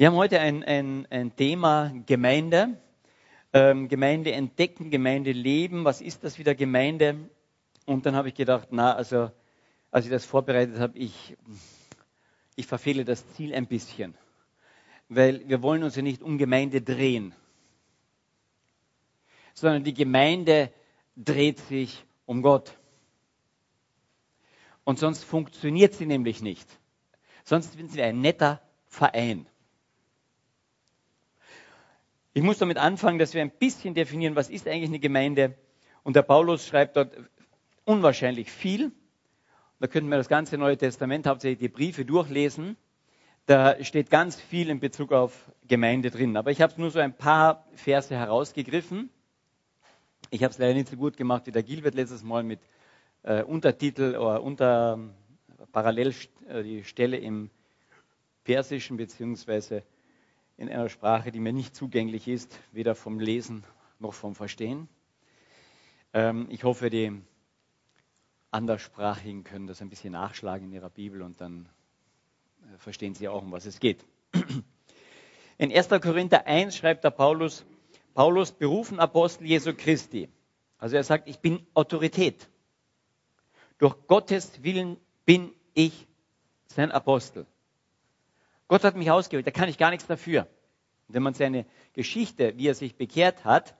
Wir haben heute ein, ein, ein Thema Gemeinde. Ähm, Gemeinde entdecken, Gemeinde leben. Was ist das wieder Gemeinde? Und dann habe ich gedacht, na, also als ich das vorbereitet habe, ich, ich verfehle das Ziel ein bisschen. Weil wir wollen uns ja nicht um Gemeinde drehen, sondern die Gemeinde dreht sich um Gott. Und sonst funktioniert sie nämlich nicht. Sonst sind sie ein netter Verein. Ich muss damit anfangen, dass wir ein bisschen definieren, was ist eigentlich eine Gemeinde. Und der Paulus schreibt dort unwahrscheinlich viel. Da könnten wir das ganze Neue Testament, hauptsächlich die Briefe durchlesen. Da steht ganz viel in Bezug auf Gemeinde drin. Aber ich habe nur so ein paar Verse herausgegriffen. Ich habe es leider nicht so gut gemacht wie der Gilbert letztes Mal mit äh, Untertitel oder unter parallel äh, die Stelle im Persischen beziehungsweise in einer Sprache, die mir nicht zugänglich ist, weder vom Lesen noch vom Verstehen. Ähm, ich hoffe, die Anderssprachigen können das ein bisschen nachschlagen in ihrer Bibel und dann äh, verstehen sie auch, um was es geht. In 1. Korinther 1 schreibt der Paulus, Paulus berufen Apostel Jesu Christi. Also er sagt, ich bin Autorität. Durch Gottes Willen bin ich sein Apostel. Gott hat mich ausgewählt, da kann ich gar nichts dafür. Und wenn man seine Geschichte, wie er sich bekehrt hat,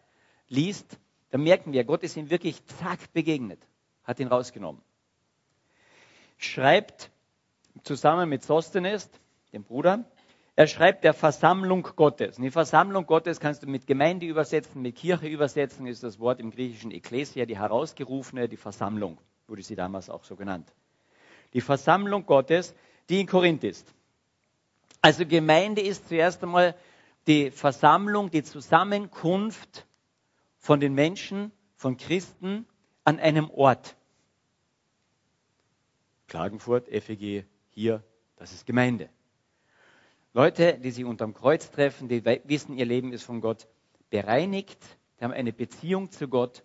liest, dann merken wir, Gott ist ihm wirklich zack begegnet, hat ihn rausgenommen. Schreibt zusammen mit Sostenes, dem Bruder, er schreibt der Versammlung Gottes. Und die Versammlung Gottes kannst du mit Gemeinde übersetzen, mit Kirche übersetzen, ist das Wort im griechischen Ekklesia, die herausgerufene, die Versammlung, wurde sie damals auch so genannt. Die Versammlung Gottes, die in Korinth ist. Also Gemeinde ist zuerst einmal die Versammlung, die Zusammenkunft von den Menschen, von Christen an einem Ort. Klagenfurt, FEG, hier, das ist Gemeinde. Leute, die sich unterm Kreuz treffen, die wissen, ihr Leben ist von Gott bereinigt, die haben eine Beziehung zu Gott.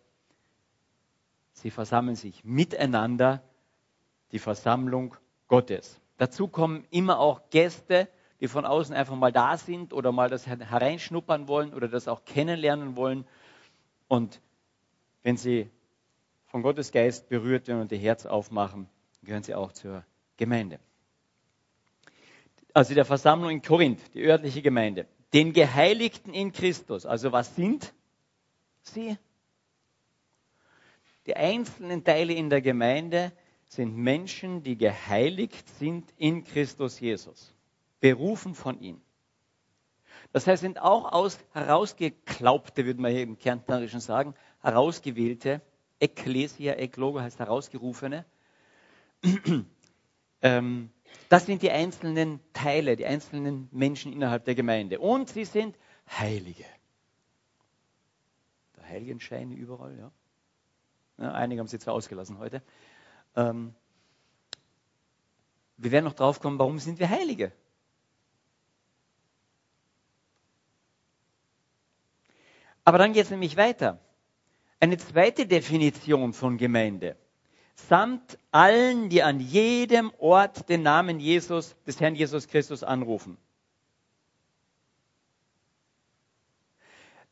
Sie versammeln sich miteinander, die Versammlung Gottes. Dazu kommen immer auch Gäste, die von außen einfach mal da sind oder mal das hereinschnuppern wollen oder das auch kennenlernen wollen. Und wenn sie von Gottes Geist berührt werden und ihr Herz aufmachen, gehören sie auch zur Gemeinde. Also der Versammlung in Korinth, die örtliche Gemeinde. Den Geheiligten in Christus. Also was sind sie? Die einzelnen Teile in der Gemeinde sind Menschen, die geheiligt sind in Christus Jesus berufen von ihm. Das heißt, sind auch aus herausgeklaubte, würde man hier im Kärntnerischen sagen, herausgewählte, Ecclesia, Eklogo heißt herausgerufene. Ähm, das sind die einzelnen Teile, die einzelnen Menschen innerhalb der Gemeinde. Und sie sind Heilige. Der Heiligenschein überall, ja. ja einige haben sie zwar ausgelassen heute. Ähm, wir werden noch drauf kommen, warum sind wir Heilige? Aber dann geht es nämlich weiter. Eine zweite Definition von Gemeinde. Samt allen, die an jedem Ort den Namen Jesus, des Herrn Jesus Christus anrufen.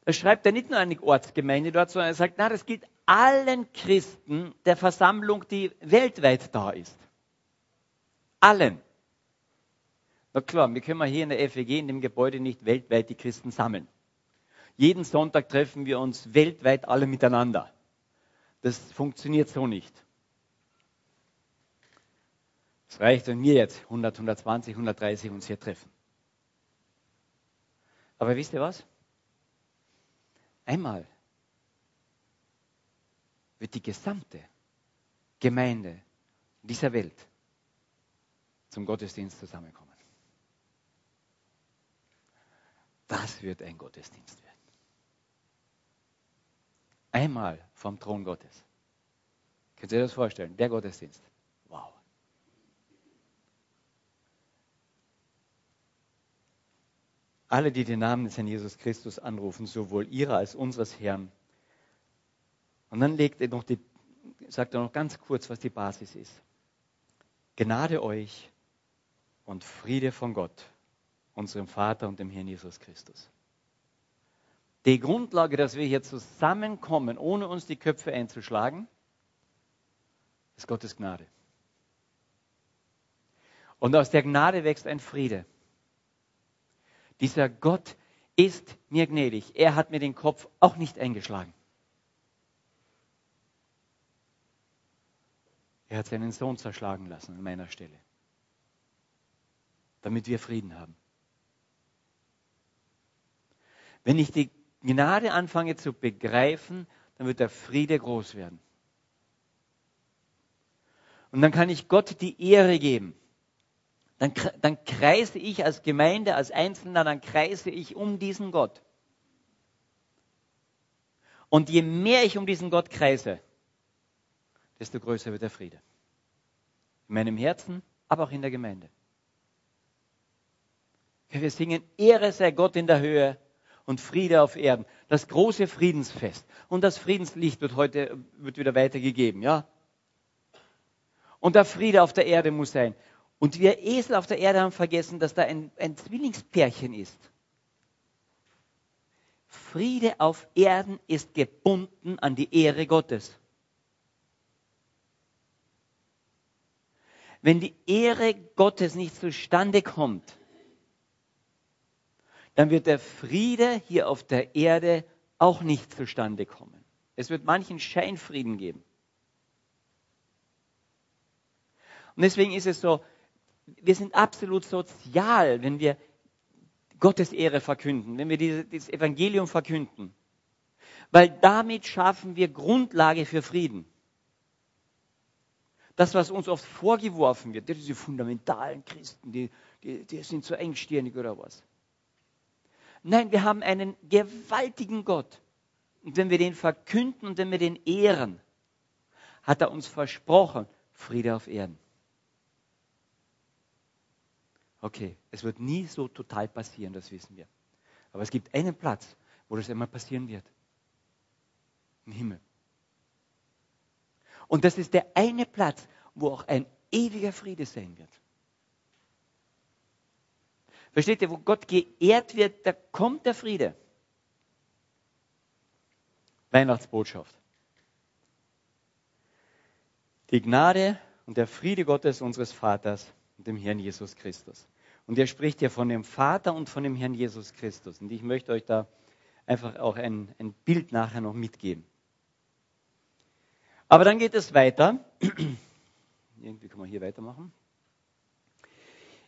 Da schreibt er nicht nur eine Ortsgemeinde dort, sondern er sagt, na, das gilt allen Christen der Versammlung, die weltweit da ist. Allen. Na klar, wir können hier in der FEG, in dem Gebäude, nicht weltweit die Christen sammeln. Jeden Sonntag treffen wir uns weltweit alle miteinander. Das funktioniert so nicht. Es reicht, wenn wir jetzt 100, 120, 130 uns hier treffen. Aber wisst ihr was? Einmal wird die gesamte Gemeinde dieser Welt zum Gottesdienst zusammenkommen. Das wird ein Gottesdienst werden. Einmal vom Thron Gottes. Könnt ihr das vorstellen? Der Gottesdienst. Wow. Alle, die den Namen des Herrn Jesus Christus anrufen, sowohl ihrer als unseres Herrn. Und dann legt er noch die, sagt er noch ganz kurz, was die Basis ist. Gnade euch und Friede von Gott, unserem Vater und dem Herrn Jesus Christus. Die Grundlage, dass wir hier zusammenkommen, ohne uns die Köpfe einzuschlagen, ist Gottes Gnade. Und aus der Gnade wächst ein Friede. Dieser Gott ist mir gnädig. Er hat mir den Kopf auch nicht eingeschlagen. Er hat seinen Sohn zerschlagen lassen an meiner Stelle, damit wir Frieden haben. Wenn ich die Gnade anfange zu begreifen, dann wird der Friede groß werden. Und dann kann ich Gott die Ehre geben. Dann, dann kreise ich als Gemeinde, als Einzelner, dann kreise ich um diesen Gott. Und je mehr ich um diesen Gott kreise, desto größer wird der Friede. In meinem Herzen, aber auch in der Gemeinde. Wir singen, Ehre sei Gott in der Höhe und Friede auf Erden. Das große Friedensfest. Und das Friedenslicht wird heute wird wieder weitergegeben, ja? Und der Friede auf der Erde muss sein. Und wir Esel auf der Erde haben vergessen, dass da ein, ein Zwillingspärchen ist. Friede auf Erden ist gebunden an die Ehre Gottes. Wenn die Ehre Gottes nicht zustande kommt, dann wird der Friede hier auf der Erde auch nicht zustande kommen. Es wird manchen Scheinfrieden geben. Und deswegen ist es so, wir sind absolut sozial, wenn wir Gottes Ehre verkünden, wenn wir dieses Evangelium verkünden. Weil damit schaffen wir Grundlage für Frieden. Das, was uns oft vorgeworfen wird, diese fundamentalen Christen, die, die, die sind so engstirnig oder was. Nein, wir haben einen gewaltigen Gott. Und wenn wir den verkünden und wenn wir den ehren, hat er uns versprochen, Friede auf Erden. Okay, es wird nie so total passieren, das wissen wir. Aber es gibt einen Platz, wo das einmal passieren wird. Im Himmel. Und das ist der eine Platz, wo auch ein ewiger Friede sein wird. Versteht ihr, wo Gott geehrt wird, da kommt der Friede. Weihnachtsbotschaft. Die Gnade und der Friede Gottes unseres Vaters und dem Herrn Jesus Christus. Und er spricht hier von dem Vater und von dem Herrn Jesus Christus. Und ich möchte euch da einfach auch ein, ein Bild nachher noch mitgeben. Aber dann geht es weiter. Irgendwie kann man hier weitermachen.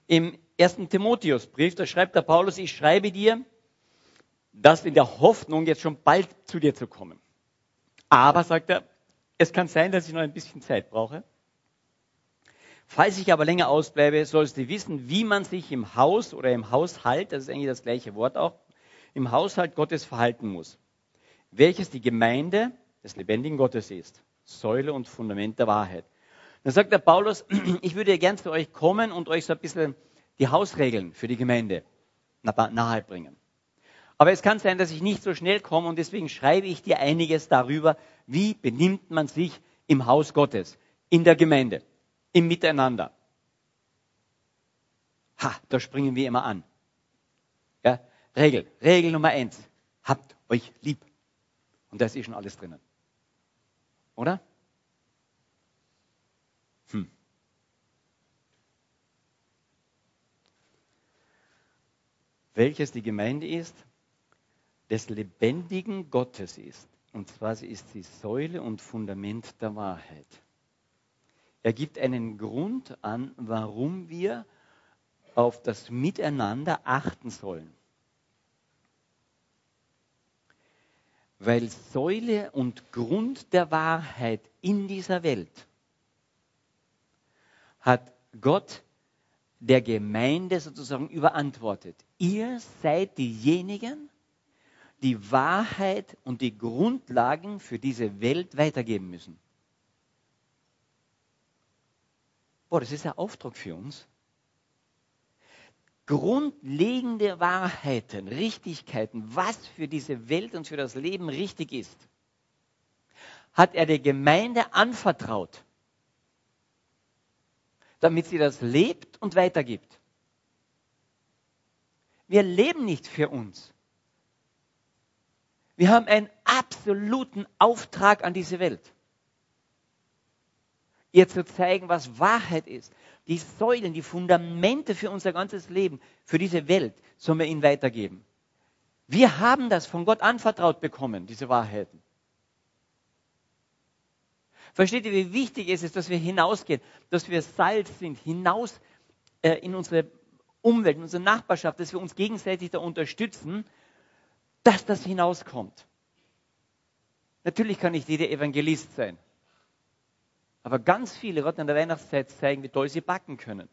Im ersten Timotheusbrief, da schreibt der Paulus, ich schreibe dir, das in der Hoffnung, jetzt schon bald zu dir zu kommen. Aber, sagt er, es kann sein, dass ich noch ein bisschen Zeit brauche. Falls ich aber länger ausbleibe, sollst du wissen, wie man sich im Haus oder im Haushalt, das ist eigentlich das gleiche Wort auch, im Haushalt Gottes verhalten muss, welches die Gemeinde des lebendigen Gottes ist, Säule und Fundament der Wahrheit. Dann sagt der Paulus, ich würde gern zu euch kommen und euch so ein bisschen die Hausregeln für die Gemeinde nahebringen. Aber es kann sein, dass ich nicht so schnell komme und deswegen schreibe ich dir einiges darüber, wie benimmt man sich im Haus Gottes, in der Gemeinde, im Miteinander. Ha, da springen wir immer an. Ja, Regel, Regel Nummer eins. Habt euch lieb. Und da ist eh schon alles drinnen. Oder? Welches die Gemeinde ist, des lebendigen Gottes ist. Und zwar sie ist die Säule und Fundament der Wahrheit. Er gibt einen Grund an, warum wir auf das Miteinander achten sollen. Weil Säule und Grund der Wahrheit in dieser Welt hat Gott der Gemeinde sozusagen überantwortet. Ihr seid diejenigen, die Wahrheit und die Grundlagen für diese Welt weitergeben müssen. Boah, das ist ein Auftrag für uns. Grundlegende Wahrheiten, Richtigkeiten, was für diese Welt und für das Leben richtig ist, hat er der Gemeinde anvertraut damit sie das lebt und weitergibt. Wir leben nicht für uns. Wir haben einen absoluten Auftrag an diese Welt. Ihr zu zeigen, was Wahrheit ist. Die Säulen, die Fundamente für unser ganzes Leben, für diese Welt, sollen wir ihnen weitergeben. Wir haben das von Gott anvertraut bekommen, diese Wahrheiten. Versteht ihr, wie wichtig es ist, dass wir hinausgehen, dass wir Salz sind, hinaus äh, in unsere Umwelt, in unsere Nachbarschaft, dass wir uns gegenseitig da unterstützen, dass das hinauskommt. Natürlich kann nicht jeder Evangelist sein. Aber ganz viele werden in der Weihnachtszeit zeigen, wie toll sie backen können.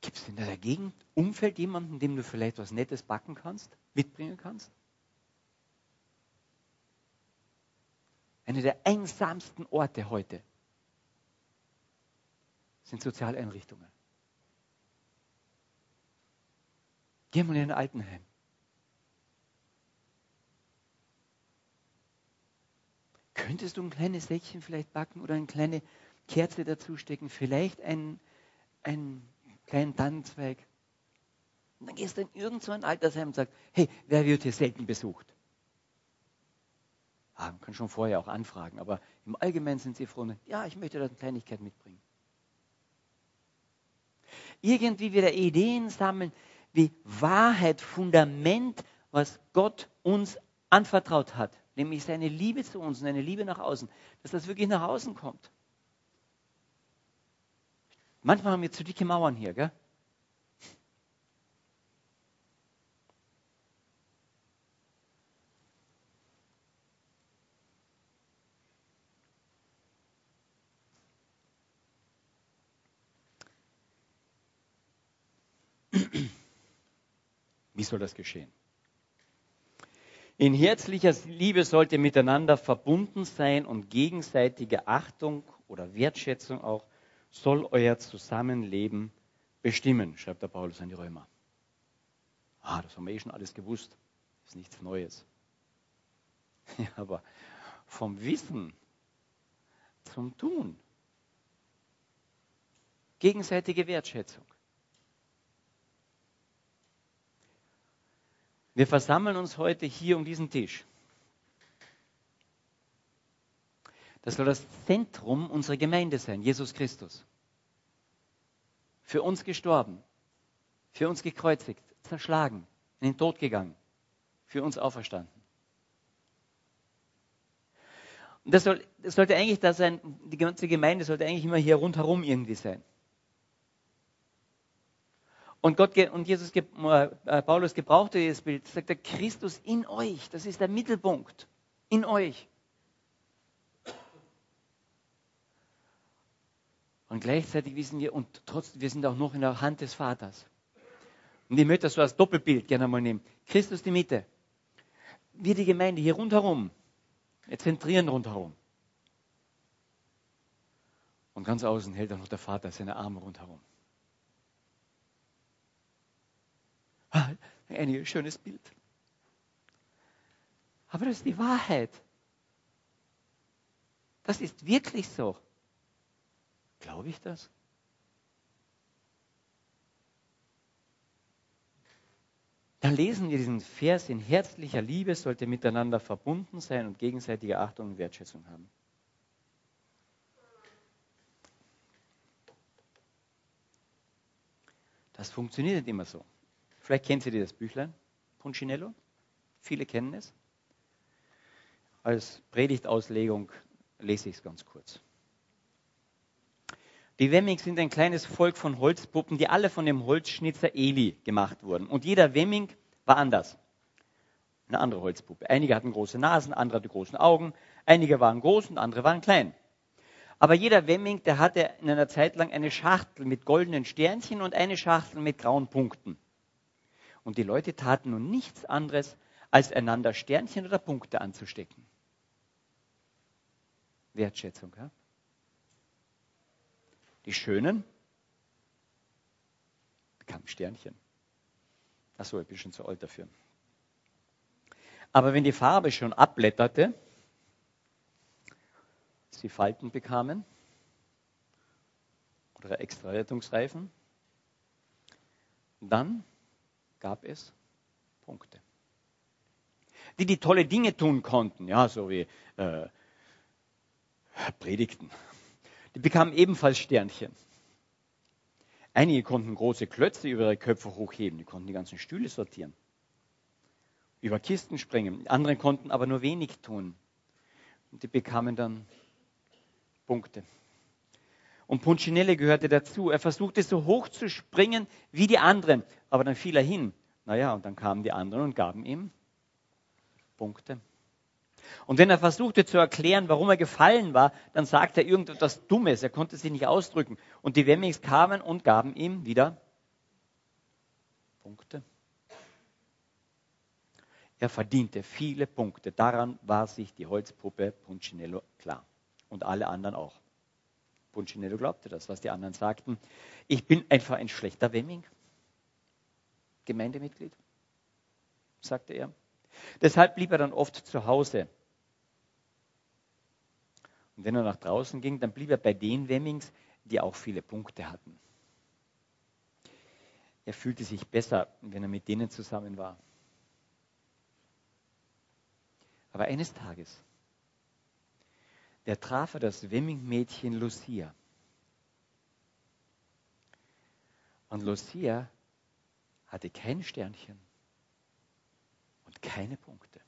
Gibt es in der Gegend, Umfeld jemanden, dem du vielleicht was Nettes backen kannst, mitbringen kannst? Einer der einsamsten Orte heute sind Sozialeinrichtungen. Geh mal in ein Altenheim. Könntest du ein kleines Säckchen vielleicht backen oder eine kleine Kerze dazustecken? Vielleicht einen, einen kleinen Tannenzweig? Und dann gehst du in irgendein so Altersheim und sagst, hey, wer wird hier selten besucht? Ah, man kann schon vorher auch anfragen, aber im Allgemeinen sind sie froh, ja, ich möchte da eine Kleinigkeit mitbringen. Irgendwie wieder Ideen sammeln, wie Wahrheit, Fundament, was Gott uns anvertraut hat, nämlich seine Liebe zu uns und eine Liebe nach außen, dass das wirklich nach außen kommt. Manchmal haben wir zu dicke Mauern hier, gell? Wie soll das geschehen? In herzlicher Liebe sollt ihr miteinander verbunden sein und gegenseitige Achtung oder Wertschätzung auch soll euer Zusammenleben bestimmen, schreibt der Paulus an die Römer. Ah, das haben wir eh schon alles gewusst. Das ist nichts Neues. Ja, aber vom Wissen zum Tun. Gegenseitige Wertschätzung. Wir versammeln uns heute hier um diesen Tisch. Das soll das Zentrum unserer Gemeinde sein, Jesus Christus. Für uns gestorben, für uns gekreuzigt, zerschlagen, in den Tod gegangen, für uns auferstanden. Und das, soll, das sollte eigentlich da sein, die ganze Gemeinde sollte eigentlich immer hier rundherum irgendwie sein. Und, Gott, und Jesus, äh, Paulus gebrauchte dieses Bild, sagt er, Christus in euch, das ist der Mittelpunkt, in euch. Und gleichzeitig wissen wir, und trotzdem, wir sind auch noch in der Hand des Vaters. Und ich möchte das so als Doppelbild gerne mal nehmen. Christus die Mitte. Wir die Gemeinde hier rundherum. Wir zentrieren rundherum. Und ganz außen hält auch noch der Vater seine Arme rundherum. Ein schönes Bild. Aber das ist die Wahrheit. Das ist wirklich so. Glaube ich das? Da lesen wir diesen Vers, in herzlicher Liebe sollte miteinander verbunden sein und gegenseitige Achtung und Wertschätzung haben. Das funktioniert nicht immer so. Vielleicht kennt ihr das Büchlein, Punchinello. Viele kennen es. Als Predigtauslegung lese ich es ganz kurz. Die Wemmings sind ein kleines Volk von Holzpuppen, die alle von dem Holzschnitzer Eli gemacht wurden. Und jeder Wemming war anders. Eine andere Holzpuppe. Einige hatten große Nasen, andere hatten große Augen. Einige waren groß und andere waren klein. Aber jeder Wemming, der hatte in einer Zeit lang eine Schachtel mit goldenen Sternchen und eine Schachtel mit grauen Punkten. Und die Leute taten nun nichts anderes, als einander Sternchen oder Punkte anzustecken. Wertschätzung. Ja? Die Schönen bekamen Sternchen. Achso, ich bin schon zu alt dafür. Aber wenn die Farbe schon abblätterte, sie Falten bekamen oder extra Rettungsreifen, dann gab es Punkte. Die die tolle Dinge tun konnten, ja, so wie äh, Predigten, die bekamen ebenfalls Sternchen. Einige konnten große Klötze über ihre Köpfe hochheben, die konnten die ganzen Stühle sortieren, über Kisten springen. Andere konnten aber nur wenig tun. Und die bekamen dann Punkte. Und Punchinelle gehörte dazu. Er versuchte so hoch zu springen wie die anderen, aber dann fiel er hin. Naja, und dann kamen die anderen und gaben ihm Punkte. Und wenn er versuchte zu erklären, warum er gefallen war, dann sagte er irgendetwas Dummes. Er konnte sich nicht ausdrücken. Und die Wemmings kamen und gaben ihm wieder Punkte. Er verdiente viele Punkte. Daran war sich die Holzpuppe Punchinello klar. Und alle anderen auch. Punchinello glaubte das, was die anderen sagten. Ich bin einfach ein schlechter Wemming. Gemeindemitglied, sagte er. Deshalb blieb er dann oft zu Hause. Und wenn er nach draußen ging, dann blieb er bei den Wemmings, die auch viele Punkte hatten. Er fühlte sich besser, wenn er mit denen zusammen war. Aber eines Tages, der traf er das Wemming-Mädchen Lucia. Und Lucia hatte kein Sternchen und keine Punkte.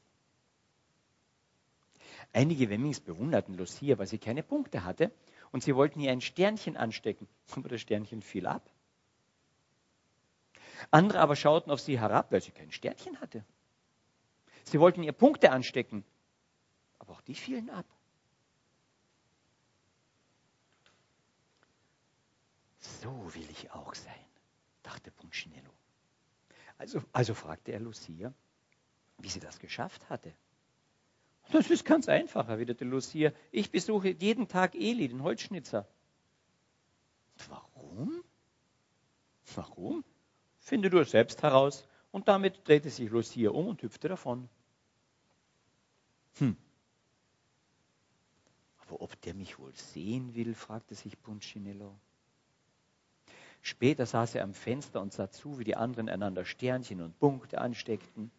Einige Wemmings bewunderten Lucia, weil sie keine Punkte hatte und sie wollten ihr ein Sternchen anstecken, aber das Sternchen fiel ab. Andere aber schauten auf sie herab, weil sie kein Sternchen hatte. Sie wollten ihr Punkte anstecken, aber auch die fielen ab. So will ich auch sein, dachte Punchinello. Also, also fragte er Lucia, wie sie das geschafft hatte. Das ist ganz einfach, erwiderte Lucia. Ich besuche jeden Tag Eli, den Holzschnitzer. Warum? Warum? Finde du es selbst heraus. Und damit drehte sich Lucia um und hüpfte davon. Hm. Aber ob der mich wohl sehen will, fragte sich Punchinello. Später saß er am Fenster und sah zu, wie die anderen einander Sternchen und Punkte ansteckten.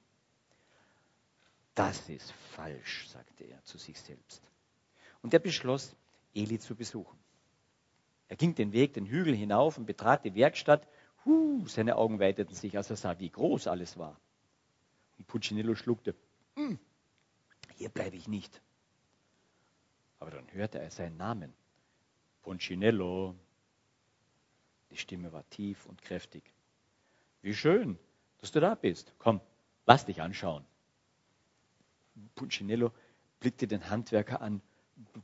Das ist falsch, sagte er zu sich selbst. Und er beschloss, Eli zu besuchen. Er ging den Weg, den Hügel hinauf und betrat die Werkstatt. Huh, seine Augen weiteten sich, als er sah, wie groß alles war. Und Puccinello schluckte, hm, hier bleibe ich nicht. Aber dann hörte er seinen Namen. Punchinello. Die Stimme war tief und kräftig. Wie schön, dass du da bist. Komm, lass dich anschauen. Punchinello blickte den Handwerker an.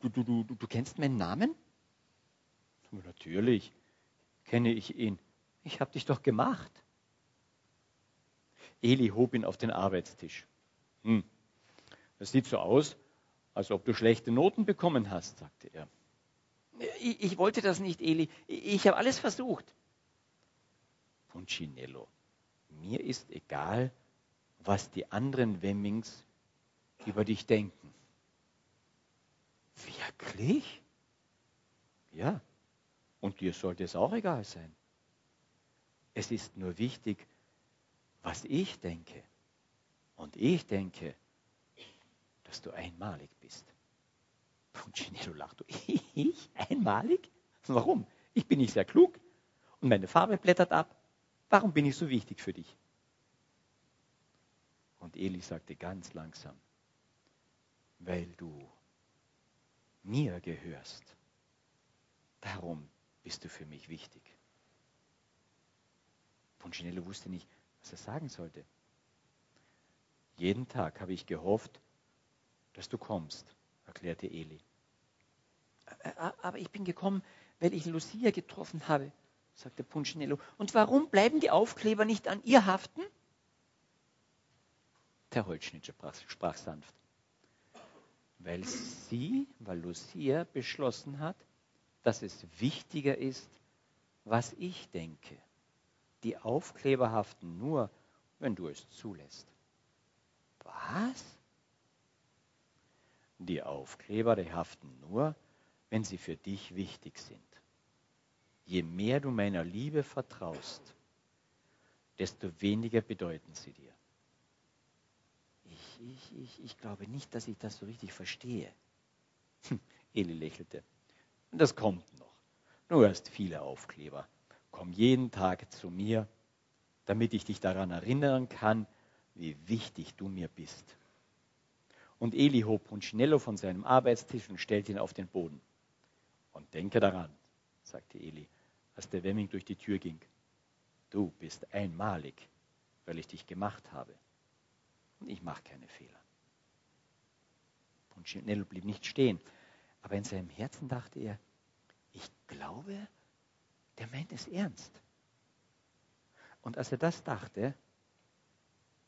Du, du, du, du, kennst meinen Namen? Natürlich kenne ich ihn. Ich habe dich doch gemacht. Eli hob ihn auf den Arbeitstisch. Hm, das sieht so aus, als ob du schlechte Noten bekommen hast, sagte er. Ich, ich wollte das nicht, Eli. Ich habe alles versucht. Punchinello, mir ist egal, was die anderen Wemmings über dich denken. Wirklich? Ja. Und dir sollte es auch egal sein. Es ist nur wichtig, was ich denke. Und ich denke, dass du einmalig bist. Punchinello lacht. Ich? Einmalig? Warum? Ich bin nicht sehr klug und meine Farbe blättert ab. Warum bin ich so wichtig für dich? Und Eli sagte ganz langsam, weil du mir gehörst. Darum bist du für mich wichtig. Punchinello wusste nicht, was er sagen sollte. Jeden Tag habe ich gehofft, dass du kommst, erklärte Eli. Aber ich bin gekommen, weil ich Lucia getroffen habe, sagte Punchinello. Und warum bleiben die Aufkleber nicht an ihr haften? Der Holzschnitzer sprach sanft weil sie, weil Lucia beschlossen hat, dass es wichtiger ist, was ich denke. Die Aufkleber haften nur, wenn du es zulässt. Was? Die Aufkleber, die haften nur, wenn sie für dich wichtig sind. Je mehr du meiner Liebe vertraust, desto weniger bedeuten sie dir. Ich, ich, ich, ich glaube nicht, dass ich das so richtig verstehe. Hm, Eli lächelte. Das kommt noch. Du hast viele Aufkleber. Komm jeden Tag zu mir, damit ich dich daran erinnern kann, wie wichtig du mir bist. Und Eli hob Punchinello von seinem Arbeitstisch und stellte ihn auf den Boden. Und denke daran, sagte Eli, als der Wemming durch die Tür ging. Du bist einmalig, weil ich dich gemacht habe. Und ich mache keine Fehler. Punchinello blieb nicht stehen, aber in seinem Herzen dachte er, ich glaube, der meint es ernst. Und als er das dachte,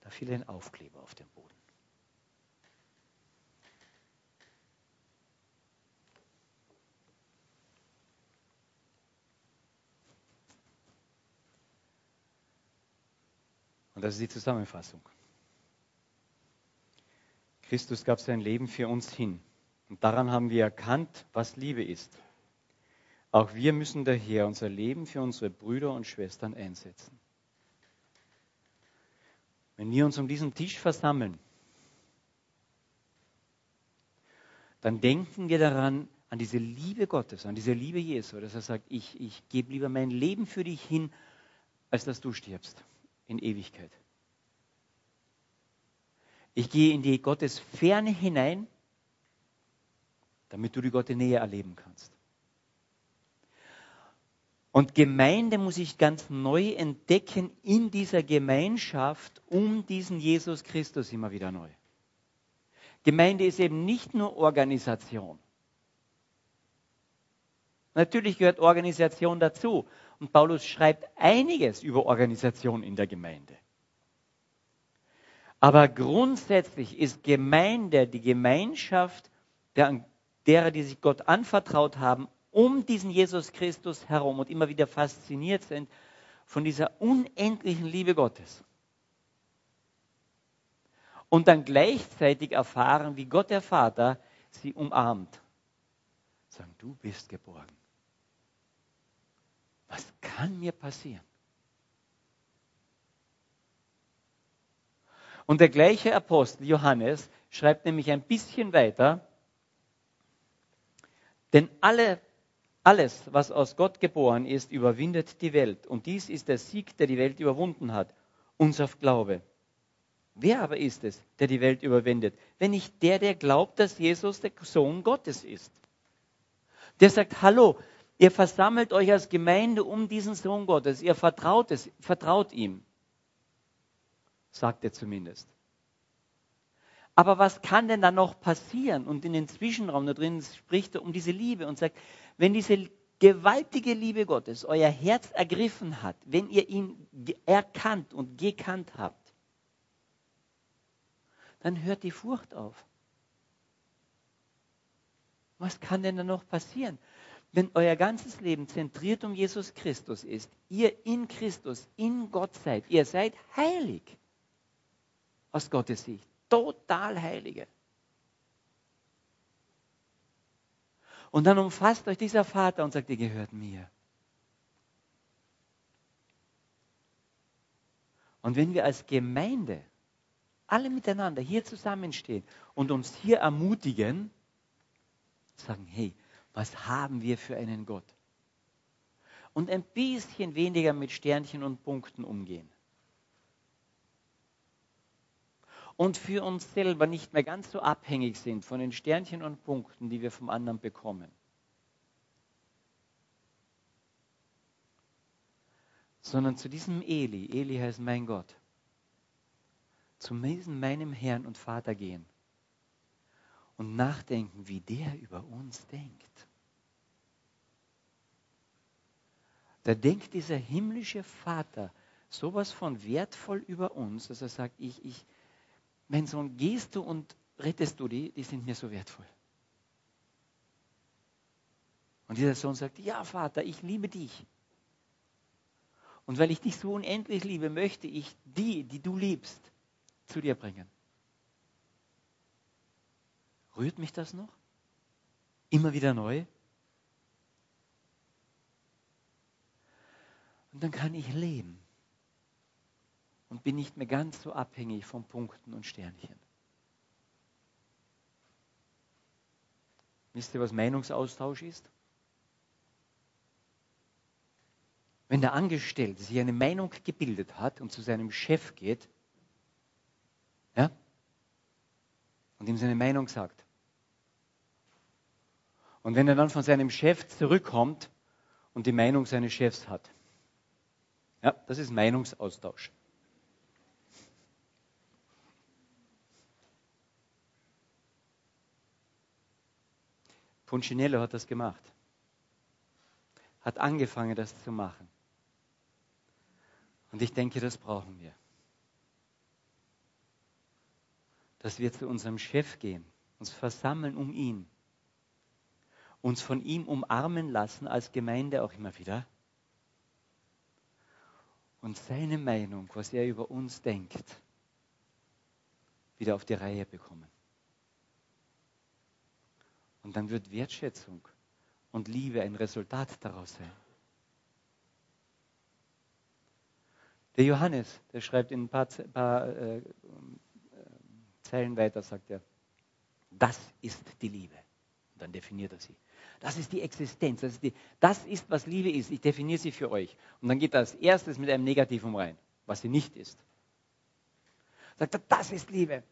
da fiel ein Aufkleber auf den Boden. Das ist die Zusammenfassung. Christus gab sein Leben für uns hin. Und daran haben wir erkannt, was Liebe ist. Auch wir müssen daher unser Leben für unsere Brüder und Schwestern einsetzen. Wenn wir uns um diesen Tisch versammeln, dann denken wir daran, an diese Liebe Gottes, an diese Liebe Jesu, dass er sagt, ich, ich gebe lieber mein Leben für dich hin, als dass du stirbst in Ewigkeit. Ich gehe in die Gottes Ferne hinein, damit du die Gottes Nähe erleben kannst. Und Gemeinde muss ich ganz neu entdecken in dieser Gemeinschaft um diesen Jesus Christus immer wieder neu. Gemeinde ist eben nicht nur Organisation. Natürlich gehört Organisation dazu. Und Paulus schreibt einiges über Organisation in der Gemeinde. Aber grundsätzlich ist Gemeinde die Gemeinschaft derer, die sich Gott anvertraut haben, um diesen Jesus Christus herum und immer wieder fasziniert sind von dieser unendlichen Liebe Gottes. Und dann gleichzeitig erfahren, wie Gott der Vater sie umarmt. Sagen, du bist geborgen. Was kann mir passieren? Und der gleiche Apostel Johannes schreibt nämlich ein bisschen weiter, denn alle alles, was aus Gott geboren ist, überwindet die Welt. Und dies ist der Sieg, der die Welt überwunden hat. Unser Glaube. Wer aber ist es, der die Welt überwindet? Wenn nicht der, der glaubt, dass Jesus der Sohn Gottes ist. Der sagt, hallo, ihr versammelt euch als Gemeinde um diesen Sohn Gottes. Ihr vertraut, es, vertraut ihm. Sagt er zumindest. Aber was kann denn da noch passieren? Und in den Zwischenraum da drin spricht er um diese Liebe und sagt, wenn diese gewaltige Liebe Gottes euer Herz ergriffen hat, wenn ihr ihn erkannt und gekannt habt, dann hört die Furcht auf. Was kann denn da noch passieren? Wenn euer ganzes Leben zentriert um Jesus Christus ist, ihr in Christus, in Gott seid, ihr seid heilig aus Gottes Sicht, total heilige. Und dann umfasst euch dieser Vater und sagt, ihr gehört mir. Und wenn wir als Gemeinde alle miteinander hier zusammenstehen und uns hier ermutigen, sagen, hey, was haben wir für einen Gott? Und ein bisschen weniger mit Sternchen und Punkten umgehen. und für uns selber nicht mehr ganz so abhängig sind von den Sternchen und Punkten, die wir vom anderen bekommen. Sondern zu diesem Eli, Eli heißt mein Gott, zu meinem Herrn und Vater gehen und nachdenken, wie der über uns denkt. Da denkt dieser himmlische Vater sowas von wertvoll über uns, dass er sagt, ich, ich, mein Sohn, gehst du und rettest du die, die sind mir so wertvoll. Und dieser Sohn sagt, ja Vater, ich liebe dich. Und weil ich dich so unendlich liebe, möchte ich die, die du liebst, zu dir bringen. Rührt mich das noch? Immer wieder neu? Und dann kann ich leben und bin nicht mehr ganz so abhängig von Punkten und Sternchen. Wisst ihr, was Meinungsaustausch ist? Wenn der Angestellte sich eine Meinung gebildet hat und zu seinem Chef geht, ja, und ihm seine Meinung sagt. Und wenn er dann von seinem Chef zurückkommt und die Meinung seines Chefs hat. Ja, das ist Meinungsaustausch. Punchinello hat das gemacht. Hat angefangen, das zu machen. Und ich denke, das brauchen wir. Dass wir zu unserem Chef gehen, uns versammeln um ihn, uns von ihm umarmen lassen, als Gemeinde auch immer wieder. Und seine Meinung, was er über uns denkt, wieder auf die Reihe bekommen. Und dann wird Wertschätzung und Liebe ein Resultat daraus sein. Der Johannes, der schreibt in ein paar, paar äh, äh, Zeilen weiter, sagt er, das ist die Liebe. Und dann definiert er sie. Das ist die Existenz. Das ist, die, das ist, was Liebe ist. Ich definiere sie für euch. Und dann geht als erstes mit einem Negativum rein, was sie nicht ist. Sagt er, das ist Liebe.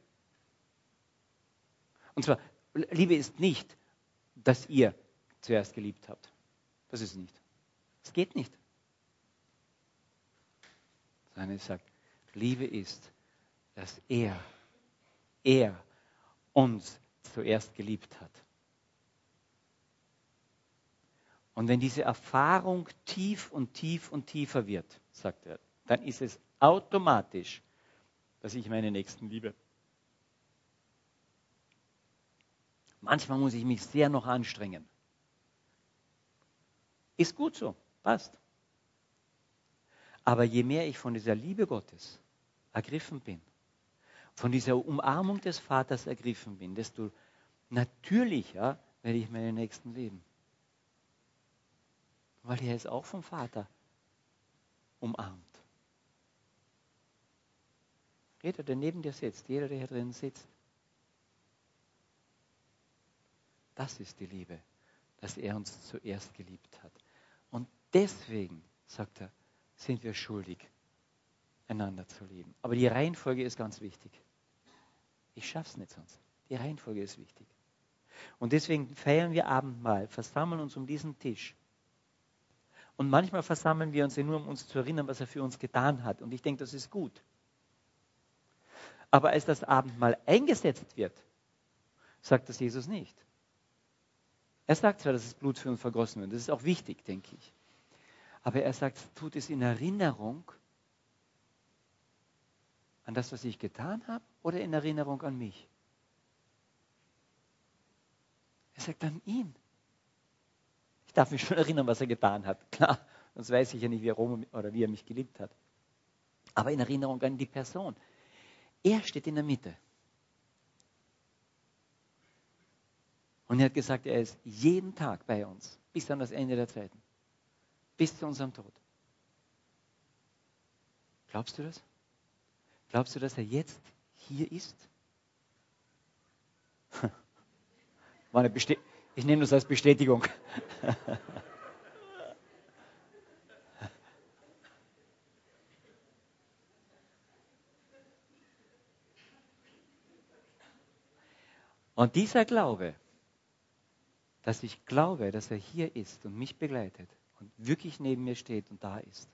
Und zwar, Liebe ist nicht, dass ihr zuerst geliebt habt. Das ist nicht. Es geht nicht. Sondern er sagt, Liebe ist, dass er, er uns zuerst geliebt hat. Und wenn diese Erfahrung tief und tief und tiefer wird, sagt er, dann ist es automatisch, dass ich meine Nächsten liebe. Manchmal muss ich mich sehr noch anstrengen. Ist gut so, passt. Aber je mehr ich von dieser Liebe Gottes ergriffen bin, von dieser Umarmung des Vaters ergriffen bin, desto natürlicher werde ich meine Nächsten lieben. Weil er ist auch vom Vater umarmt. Jeder, der neben dir sitzt, jeder, der hier drin sitzt, Das ist die Liebe, dass er uns zuerst geliebt hat. Und deswegen, sagt er, sind wir schuldig, einander zu lieben. Aber die Reihenfolge ist ganz wichtig. Ich schaff's nicht sonst. Die Reihenfolge ist wichtig. Und deswegen feiern wir Abendmahl, versammeln uns um diesen Tisch. Und manchmal versammeln wir uns ja nur, um uns zu erinnern, was er für uns getan hat. Und ich denke, das ist gut. Aber als das Abendmahl eingesetzt wird, sagt das Jesus nicht. Er sagt zwar, dass das Blut für uns vergossen wird, das ist auch wichtig, denke ich. Aber er sagt, tut es in Erinnerung an das, was ich getan habe, oder in Erinnerung an mich? Er sagt an ihn. Ich darf mich schon erinnern, was er getan hat. Klar, sonst weiß ich ja nicht, wie er, Rom, oder wie er mich geliebt hat. Aber in Erinnerung an die Person. Er steht in der Mitte. Und er hat gesagt, er ist jeden Tag bei uns, bis an das Ende der Zeiten, bis zu unserem Tod. Glaubst du das? Glaubst du, dass er jetzt hier ist? ich nehme das als Bestätigung. Und dieser Glaube, dass ich glaube, dass er hier ist und mich begleitet und wirklich neben mir steht und da ist,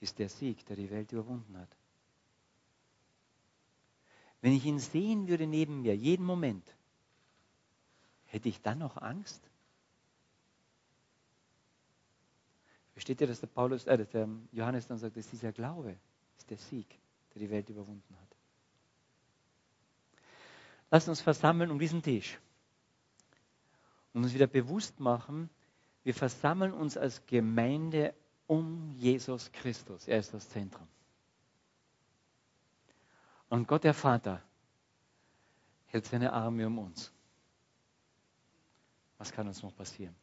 ist der Sieg, der die Welt überwunden hat. Wenn ich ihn sehen würde neben mir, jeden Moment, hätte ich dann noch Angst? Versteht ihr, dass der, Paulus, äh, der Johannes dann sagt, dass dieser Glaube ist der Sieg, der die Welt überwunden hat. Lasst uns versammeln um diesen Tisch und uns wieder bewusst machen, wir versammeln uns als Gemeinde um Jesus Christus. Er ist das Zentrum. Und Gott der Vater hält seine Arme um uns. Was kann uns noch passieren?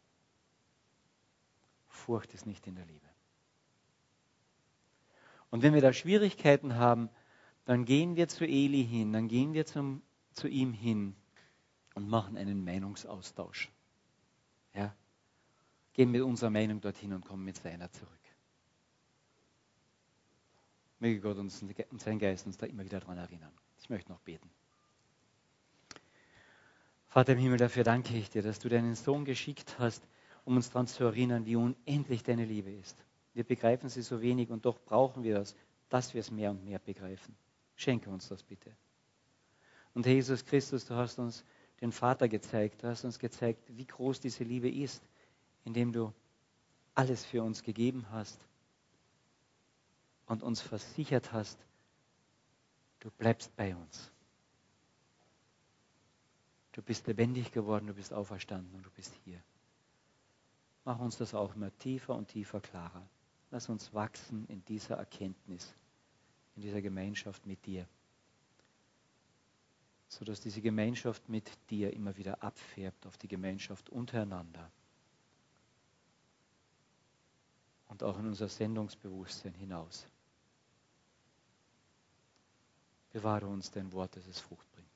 Furcht ist nicht in der Liebe. Und wenn wir da Schwierigkeiten haben, dann gehen wir zu Eli hin, dann gehen wir zum, zu ihm hin und machen einen Meinungsaustausch. Ja? Gehen mit unserer Meinung dorthin und kommen mit seiner zurück. Möge Gott uns und sein Geist uns da immer wieder daran erinnern. Ich möchte noch beten. Vater im Himmel, dafür danke ich dir, dass du deinen Sohn geschickt hast, um uns daran zu erinnern, wie unendlich deine Liebe ist. Wir begreifen sie so wenig und doch brauchen wir das, dass wir es mehr und mehr begreifen. Schenke uns das bitte. Und Jesus Christus, du hast uns den Vater gezeigt, du hast uns gezeigt, wie groß diese Liebe ist, indem du alles für uns gegeben hast und uns versichert hast, du bleibst bei uns. Du bist lebendig geworden, du bist auferstanden und du bist hier. Mach uns das auch immer tiefer und tiefer klarer. Lass uns wachsen in dieser Erkenntnis, in dieser Gemeinschaft mit dir, sodass diese Gemeinschaft mit dir immer wieder abfärbt auf die Gemeinschaft untereinander und auch in unser Sendungsbewusstsein hinaus. Bewahre uns dein Wort, dass es Frucht bringt.